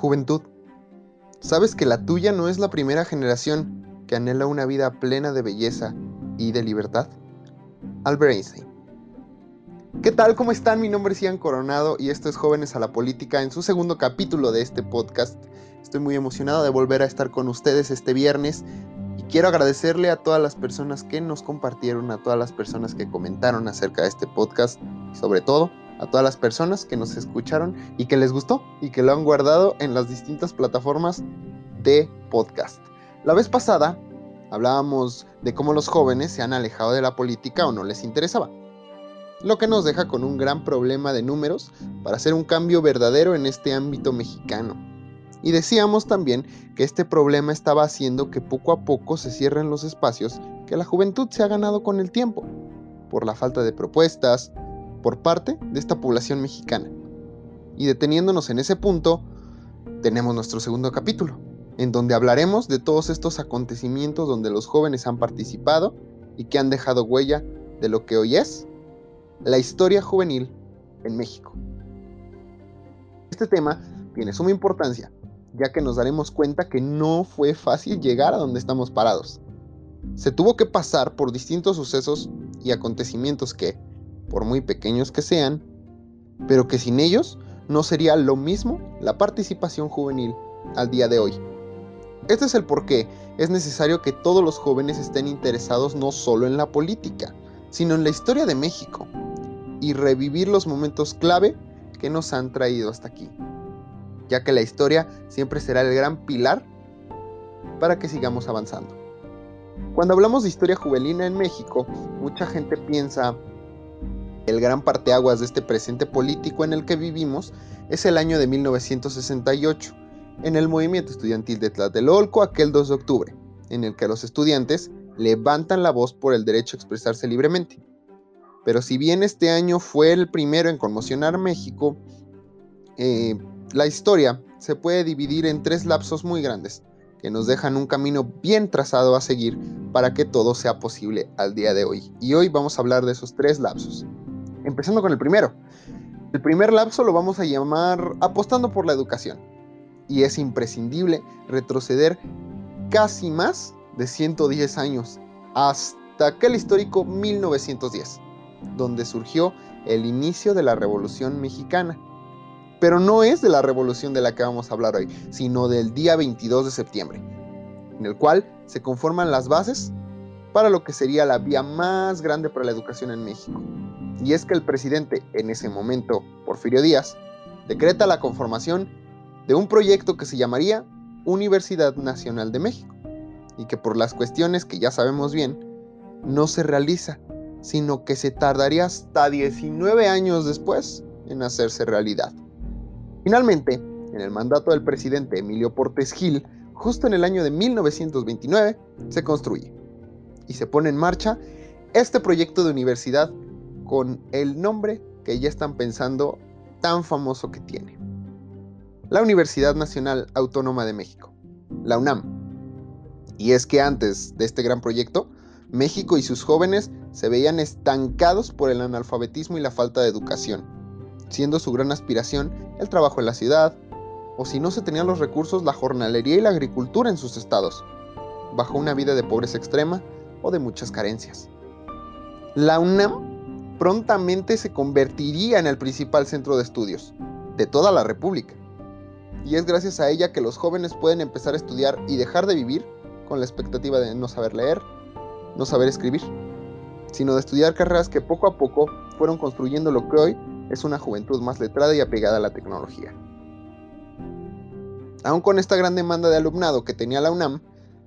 Juventud, ¿sabes que la tuya no es la primera generación que anhela una vida plena de belleza y de libertad? Albert Einstein. ¿Qué tal? ¿Cómo están? Mi nombre es Ian Coronado y esto es Jóvenes a la Política en su segundo capítulo de este podcast. Estoy muy emocionado de volver a estar con ustedes este viernes y quiero agradecerle a todas las personas que nos compartieron, a todas las personas que comentaron acerca de este podcast sobre todo a todas las personas que nos escucharon y que les gustó y que lo han guardado en las distintas plataformas de podcast. La vez pasada hablábamos de cómo los jóvenes se han alejado de la política o no les interesaba, lo que nos deja con un gran problema de números para hacer un cambio verdadero en este ámbito mexicano. Y decíamos también que este problema estaba haciendo que poco a poco se cierren los espacios que la juventud se ha ganado con el tiempo, por la falta de propuestas, por parte de esta población mexicana. Y deteniéndonos en ese punto, tenemos nuestro segundo capítulo, en donde hablaremos de todos estos acontecimientos donde los jóvenes han participado y que han dejado huella de lo que hoy es la historia juvenil en México. Este tema tiene suma importancia, ya que nos daremos cuenta que no fue fácil llegar a donde estamos parados. Se tuvo que pasar por distintos sucesos y acontecimientos que, por muy pequeños que sean, pero que sin ellos no sería lo mismo la participación juvenil al día de hoy. Este es el por qué es necesario que todos los jóvenes estén interesados no solo en la política, sino en la historia de México y revivir los momentos clave que nos han traído hasta aquí, ya que la historia siempre será el gran pilar para que sigamos avanzando. Cuando hablamos de historia juvenil en México, mucha gente piensa el gran parteaguas de este presente político en el que vivimos es el año de 1968, en el movimiento estudiantil de Tlatelolco aquel 2 de octubre, en el que los estudiantes levantan la voz por el derecho a expresarse libremente. Pero si bien este año fue el primero en conmocionar México, eh, la historia se puede dividir en tres lapsos muy grandes, que nos dejan un camino bien trazado a seguir para que todo sea posible al día de hoy. Y hoy vamos a hablar de esos tres lapsos. Empezando con el primero. El primer lapso lo vamos a llamar apostando por la educación. Y es imprescindible retroceder casi más de 110 años, hasta aquel histórico 1910, donde surgió el inicio de la Revolución Mexicana. Pero no es de la revolución de la que vamos a hablar hoy, sino del día 22 de septiembre, en el cual se conforman las bases para lo que sería la vía más grande para la educación en México, y es que el presidente, en ese momento, Porfirio Díaz, decreta la conformación de un proyecto que se llamaría Universidad Nacional de México, y que por las cuestiones que ya sabemos bien, no se realiza, sino que se tardaría hasta 19 años después en hacerse realidad. Finalmente, en el mandato del presidente Emilio Portes Gil, justo en el año de 1929, se construye y se pone en marcha este proyecto de universidad con el nombre que ya están pensando tan famoso que tiene. La Universidad Nacional Autónoma de México, la UNAM. Y es que antes de este gran proyecto, México y sus jóvenes se veían estancados por el analfabetismo y la falta de educación, siendo su gran aspiración el trabajo en la ciudad, o si no se tenían los recursos, la jornalería y la agricultura en sus estados, bajo una vida de pobreza extrema o de muchas carencias. La UNAM prontamente se convertiría en el principal centro de estudios de toda la República. Y es gracias a ella que los jóvenes pueden empezar a estudiar y dejar de vivir con la expectativa de no saber leer, no saber escribir, sino de estudiar carreras que poco a poco fueron construyendo lo que hoy es una juventud más letrada y apegada a la tecnología. Aún con esta gran demanda de alumnado que tenía la UNAM,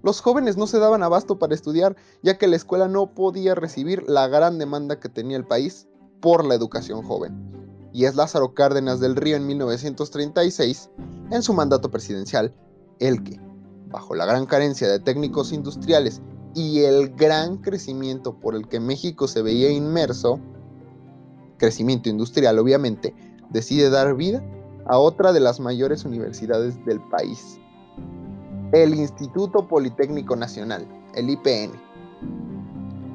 los jóvenes no se daban abasto para estudiar, ya que la escuela no podía recibir la gran demanda que tenía el país por la educación joven. Y es Lázaro Cárdenas del Río en 1936, en su mandato presidencial, el que, bajo la gran carencia de técnicos industriales y el gran crecimiento por el que México se veía inmerso, crecimiento industrial obviamente, decide dar vida a otra de las mayores universidades del país, el Instituto Politécnico Nacional, el IPN.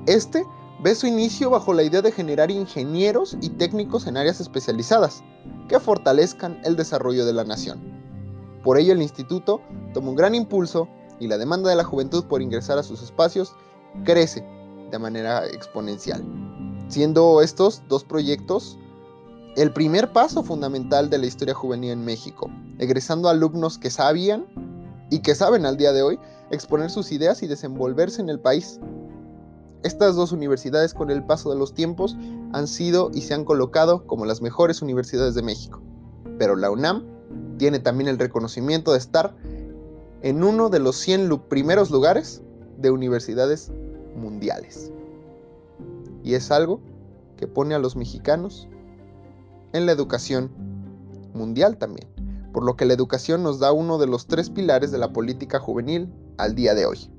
Este ve su inicio bajo la idea de generar ingenieros y técnicos en áreas especializadas que fortalezcan el desarrollo de la nación. Por ello el instituto toma un gran impulso y la demanda de la juventud por ingresar a sus espacios crece de manera exponencial, siendo estos dos proyectos el primer paso fundamental de la historia juvenil en México, egresando alumnos que sabían y que saben al día de hoy exponer sus ideas y desenvolverse en el país. Estas dos universidades con el paso de los tiempos han sido y se han colocado como las mejores universidades de México, pero la UNAM tiene también el reconocimiento de estar en uno de los 100 primeros lugares de universidades mundiales. Y es algo que pone a los mexicanos en la educación mundial también, por lo que la educación nos da uno de los tres pilares de la política juvenil al día de hoy.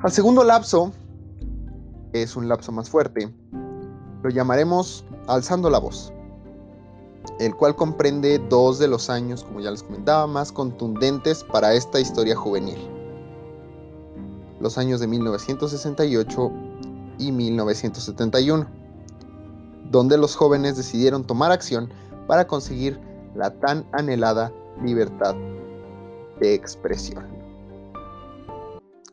Al segundo lapso, es un lapso más fuerte, lo llamaremos alzando la voz, el cual comprende dos de los años, como ya les comentaba, más contundentes para esta historia juvenil los años de 1968 y 1971, donde los jóvenes decidieron tomar acción para conseguir la tan anhelada libertad de expresión.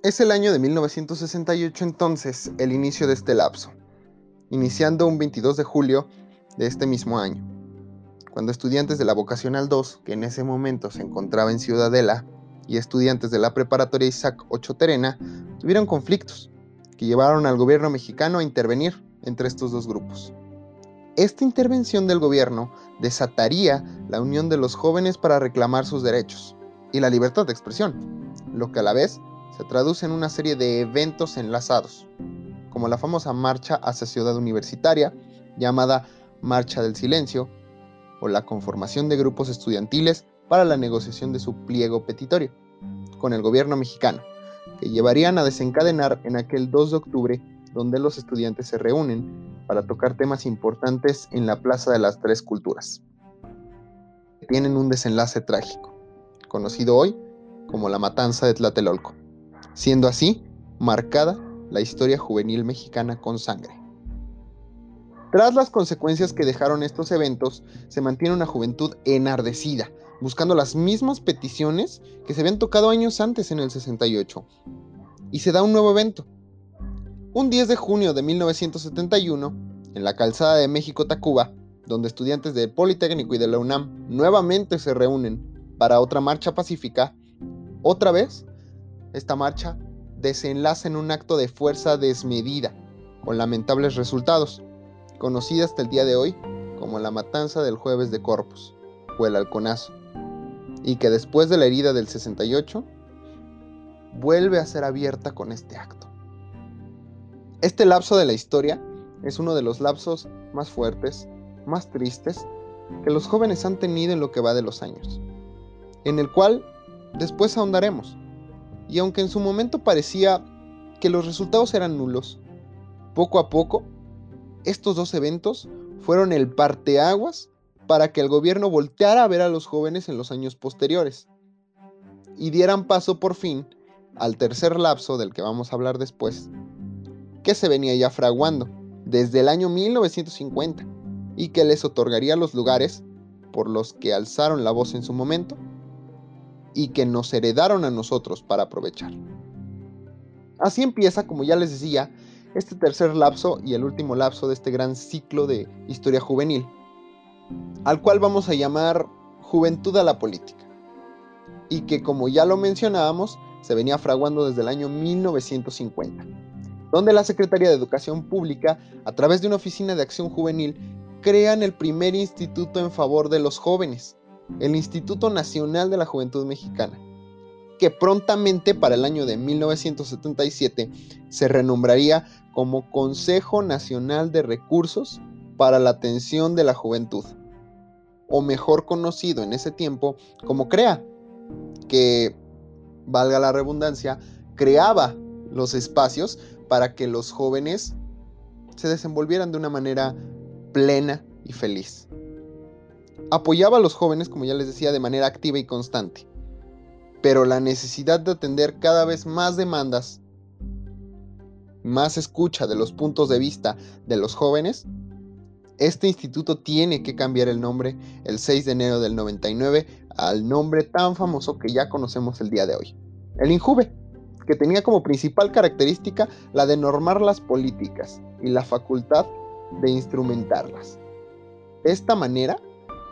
Es el año de 1968 entonces el inicio de este lapso, iniciando un 22 de julio de este mismo año, cuando estudiantes de la Vocacional 2, que en ese momento se encontraba en Ciudadela, y estudiantes de la preparatoria Isaac Ocho Terena tuvieron conflictos que llevaron al gobierno mexicano a intervenir entre estos dos grupos. Esta intervención del gobierno desataría la unión de los jóvenes para reclamar sus derechos y la libertad de expresión, lo que a la vez se traduce en una serie de eventos enlazados, como la famosa marcha hacia Ciudad Universitaria, llamada Marcha del Silencio, o la conformación de grupos estudiantiles para la negociación de su pliego petitorio con el gobierno mexicano, que llevarían a desencadenar en aquel 2 de octubre, donde los estudiantes se reúnen para tocar temas importantes en la Plaza de las Tres Culturas. Tienen un desenlace trágico, conocido hoy como la Matanza de Tlatelolco, siendo así marcada la historia juvenil mexicana con sangre. Tras las consecuencias que dejaron estos eventos, se mantiene una juventud enardecida, buscando las mismas peticiones que se habían tocado años antes en el 68. Y se da un nuevo evento. Un 10 de junio de 1971, en la calzada de México-Tacuba, donde estudiantes del Politécnico y de la UNAM nuevamente se reúnen para otra marcha pacífica, otra vez, esta marcha desenlaza en un acto de fuerza desmedida, con lamentables resultados, conocida hasta el día de hoy como la matanza del jueves de Corpus, o el halconazo y que después de la herida del 68 vuelve a ser abierta con este acto. Este lapso de la historia es uno de los lapsos más fuertes, más tristes que los jóvenes han tenido en lo que va de los años, en el cual después ahondaremos. Y aunque en su momento parecía que los resultados eran nulos, poco a poco, estos dos eventos fueron el parteaguas para que el gobierno volteara a ver a los jóvenes en los años posteriores y dieran paso por fin al tercer lapso del que vamos a hablar después, que se venía ya fraguando desde el año 1950 y que les otorgaría los lugares por los que alzaron la voz en su momento y que nos heredaron a nosotros para aprovechar. Así empieza, como ya les decía, este tercer lapso y el último lapso de este gran ciclo de historia juvenil al cual vamos a llamar Juventud a la Política, y que como ya lo mencionábamos, se venía fraguando desde el año 1950, donde la Secretaría de Educación Pública, a través de una oficina de acción juvenil, crean el primer instituto en favor de los jóvenes, el Instituto Nacional de la Juventud Mexicana, que prontamente para el año de 1977 se renombraría como Consejo Nacional de Recursos para la Atención de la Juventud o mejor conocido en ese tiempo como CREA, que, valga la redundancia, creaba los espacios para que los jóvenes se desenvolvieran de una manera plena y feliz. Apoyaba a los jóvenes, como ya les decía, de manera activa y constante, pero la necesidad de atender cada vez más demandas, más escucha de los puntos de vista de los jóvenes, este instituto tiene que cambiar el nombre el 6 de enero del 99 al nombre tan famoso que ya conocemos el día de hoy, el INJUVE, que tenía como principal característica la de normar las políticas y la facultad de instrumentarlas. De esta manera,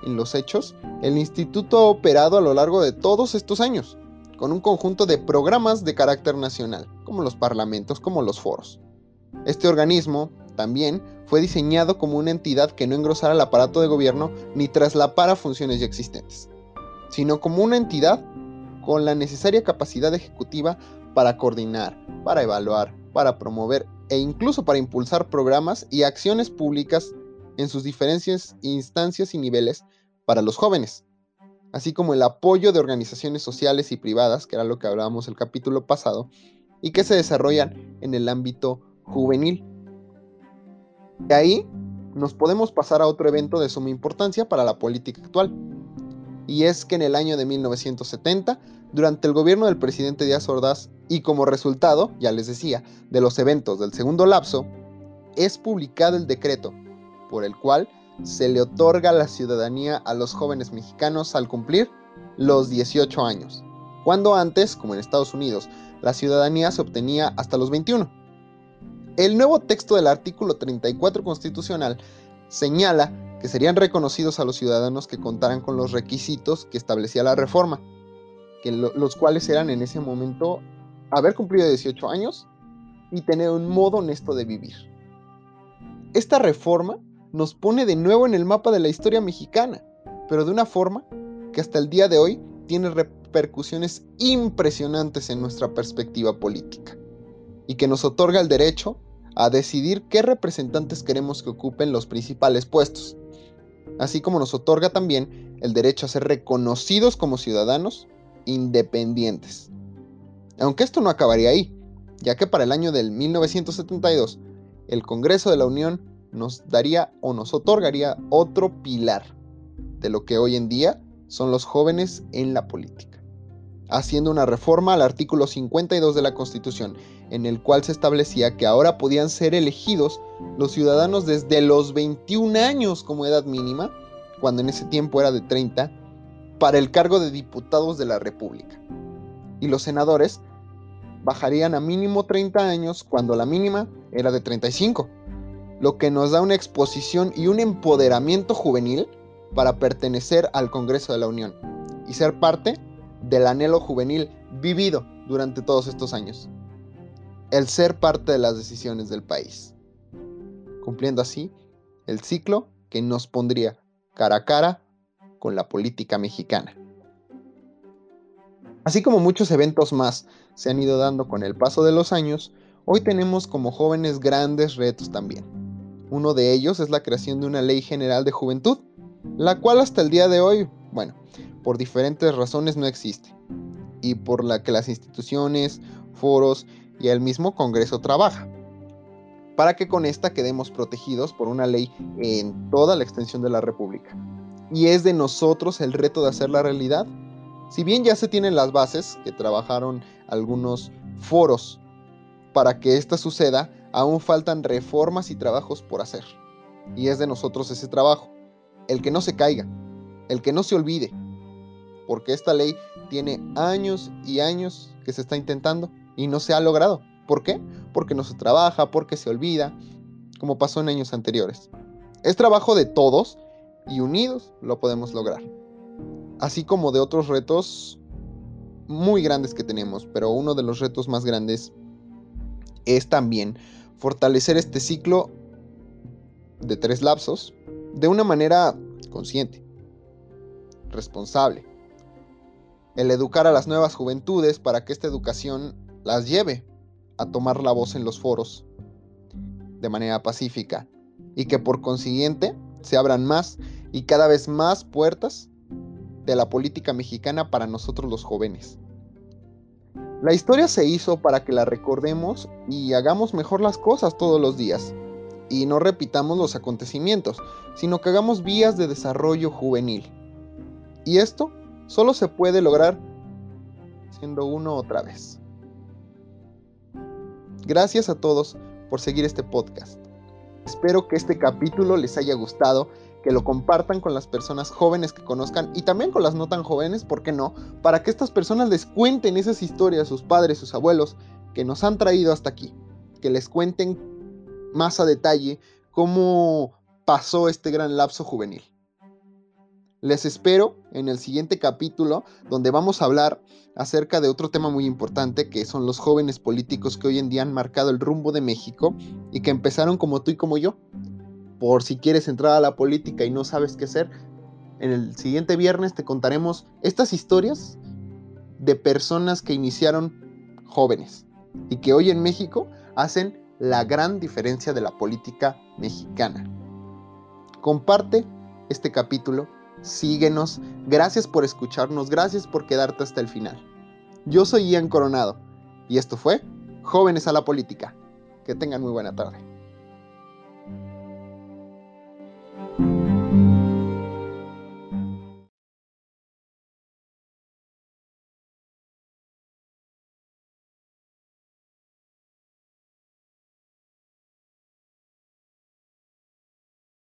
en los hechos, el instituto ha operado a lo largo de todos estos años, con un conjunto de programas de carácter nacional, como los parlamentos, como los foros. Este organismo, también, fue diseñado como una entidad que no engrosara el aparato de gobierno ni traslapara funciones ya existentes, sino como una entidad con la necesaria capacidad ejecutiva para coordinar, para evaluar, para promover e incluso para impulsar programas y acciones públicas en sus diferentes instancias y niveles para los jóvenes, así como el apoyo de organizaciones sociales y privadas, que era lo que hablábamos el capítulo pasado, y que se desarrollan en el ámbito juvenil. De ahí nos podemos pasar a otro evento de suma importancia para la política actual, y es que en el año de 1970, durante el gobierno del presidente Díaz Ordaz, y como resultado, ya les decía, de los eventos del segundo lapso, es publicado el decreto por el cual se le otorga la ciudadanía a los jóvenes mexicanos al cumplir los 18 años, cuando antes, como en Estados Unidos, la ciudadanía se obtenía hasta los 21. El nuevo texto del artículo 34 constitucional señala que serían reconocidos a los ciudadanos que contaran con los requisitos que establecía la reforma, los cuales eran en ese momento haber cumplido 18 años y tener un modo honesto de vivir. Esta reforma nos pone de nuevo en el mapa de la historia mexicana, pero de una forma que hasta el día de hoy tiene repercusiones impresionantes en nuestra perspectiva política y que nos otorga el derecho a decidir qué representantes queremos que ocupen los principales puestos, así como nos otorga también el derecho a ser reconocidos como ciudadanos independientes. Aunque esto no acabaría ahí, ya que para el año del 1972, el Congreso de la Unión nos daría o nos otorgaría otro pilar de lo que hoy en día son los jóvenes en la política, haciendo una reforma al artículo 52 de la Constitución, en el cual se establecía que ahora podían ser elegidos los ciudadanos desde los 21 años como edad mínima, cuando en ese tiempo era de 30, para el cargo de diputados de la República. Y los senadores bajarían a mínimo 30 años cuando la mínima era de 35, lo que nos da una exposición y un empoderamiento juvenil para pertenecer al Congreso de la Unión y ser parte del anhelo juvenil vivido durante todos estos años. El ser parte de las decisiones del país. Cumpliendo así el ciclo que nos pondría cara a cara con la política mexicana. Así como muchos eventos más se han ido dando con el paso de los años, hoy tenemos como jóvenes grandes retos también. Uno de ellos es la creación de una ley general de juventud, la cual hasta el día de hoy, bueno, por diferentes razones no existe, y por la que las instituciones, foros y el mismo Congreso trabaja, para que con esta quedemos protegidos por una ley en toda la extensión de la República. Y es de nosotros el reto de hacer la realidad si bien ya se tienen las bases, que trabajaron algunos foros para que esto suceda, aún faltan reformas y trabajos por hacer. Y es de nosotros ese trabajo. El que no se caiga, el que no se olvide, porque esta ley tiene años y años que se está intentando y no se ha logrado. ¿Por qué? Porque no se trabaja, porque se olvida, como pasó en años anteriores. Es trabajo de todos y unidos lo podemos lograr así como de otros retos muy grandes que tenemos, pero uno de los retos más grandes es también fortalecer este ciclo de tres lapsos de una manera consciente, responsable. El educar a las nuevas juventudes para que esta educación las lleve a tomar la voz en los foros de manera pacífica y que por consiguiente se abran más y cada vez más puertas de la política mexicana para nosotros los jóvenes. La historia se hizo para que la recordemos y hagamos mejor las cosas todos los días. Y no repitamos los acontecimientos, sino que hagamos vías de desarrollo juvenil. Y esto solo se puede lograr siendo uno otra vez. Gracias a todos por seguir este podcast. Espero que este capítulo les haya gustado que lo compartan con las personas jóvenes que conozcan y también con las no tan jóvenes, ¿por qué no? Para que estas personas les cuenten esas historias sus padres, sus abuelos, que nos han traído hasta aquí. Que les cuenten más a detalle cómo pasó este gran lapso juvenil. Les espero en el siguiente capítulo donde vamos a hablar acerca de otro tema muy importante que son los jóvenes políticos que hoy en día han marcado el rumbo de México y que empezaron como tú y como yo. Por si quieres entrar a la política y no sabes qué hacer, en el siguiente viernes te contaremos estas historias de personas que iniciaron jóvenes y que hoy en México hacen la gran diferencia de la política mexicana. Comparte este capítulo síguenos, gracias por escucharnos, gracias por quedarte hasta el final. Yo soy Ian Coronado y esto fue Jóvenes a la Política. Que tengan muy buena tarde.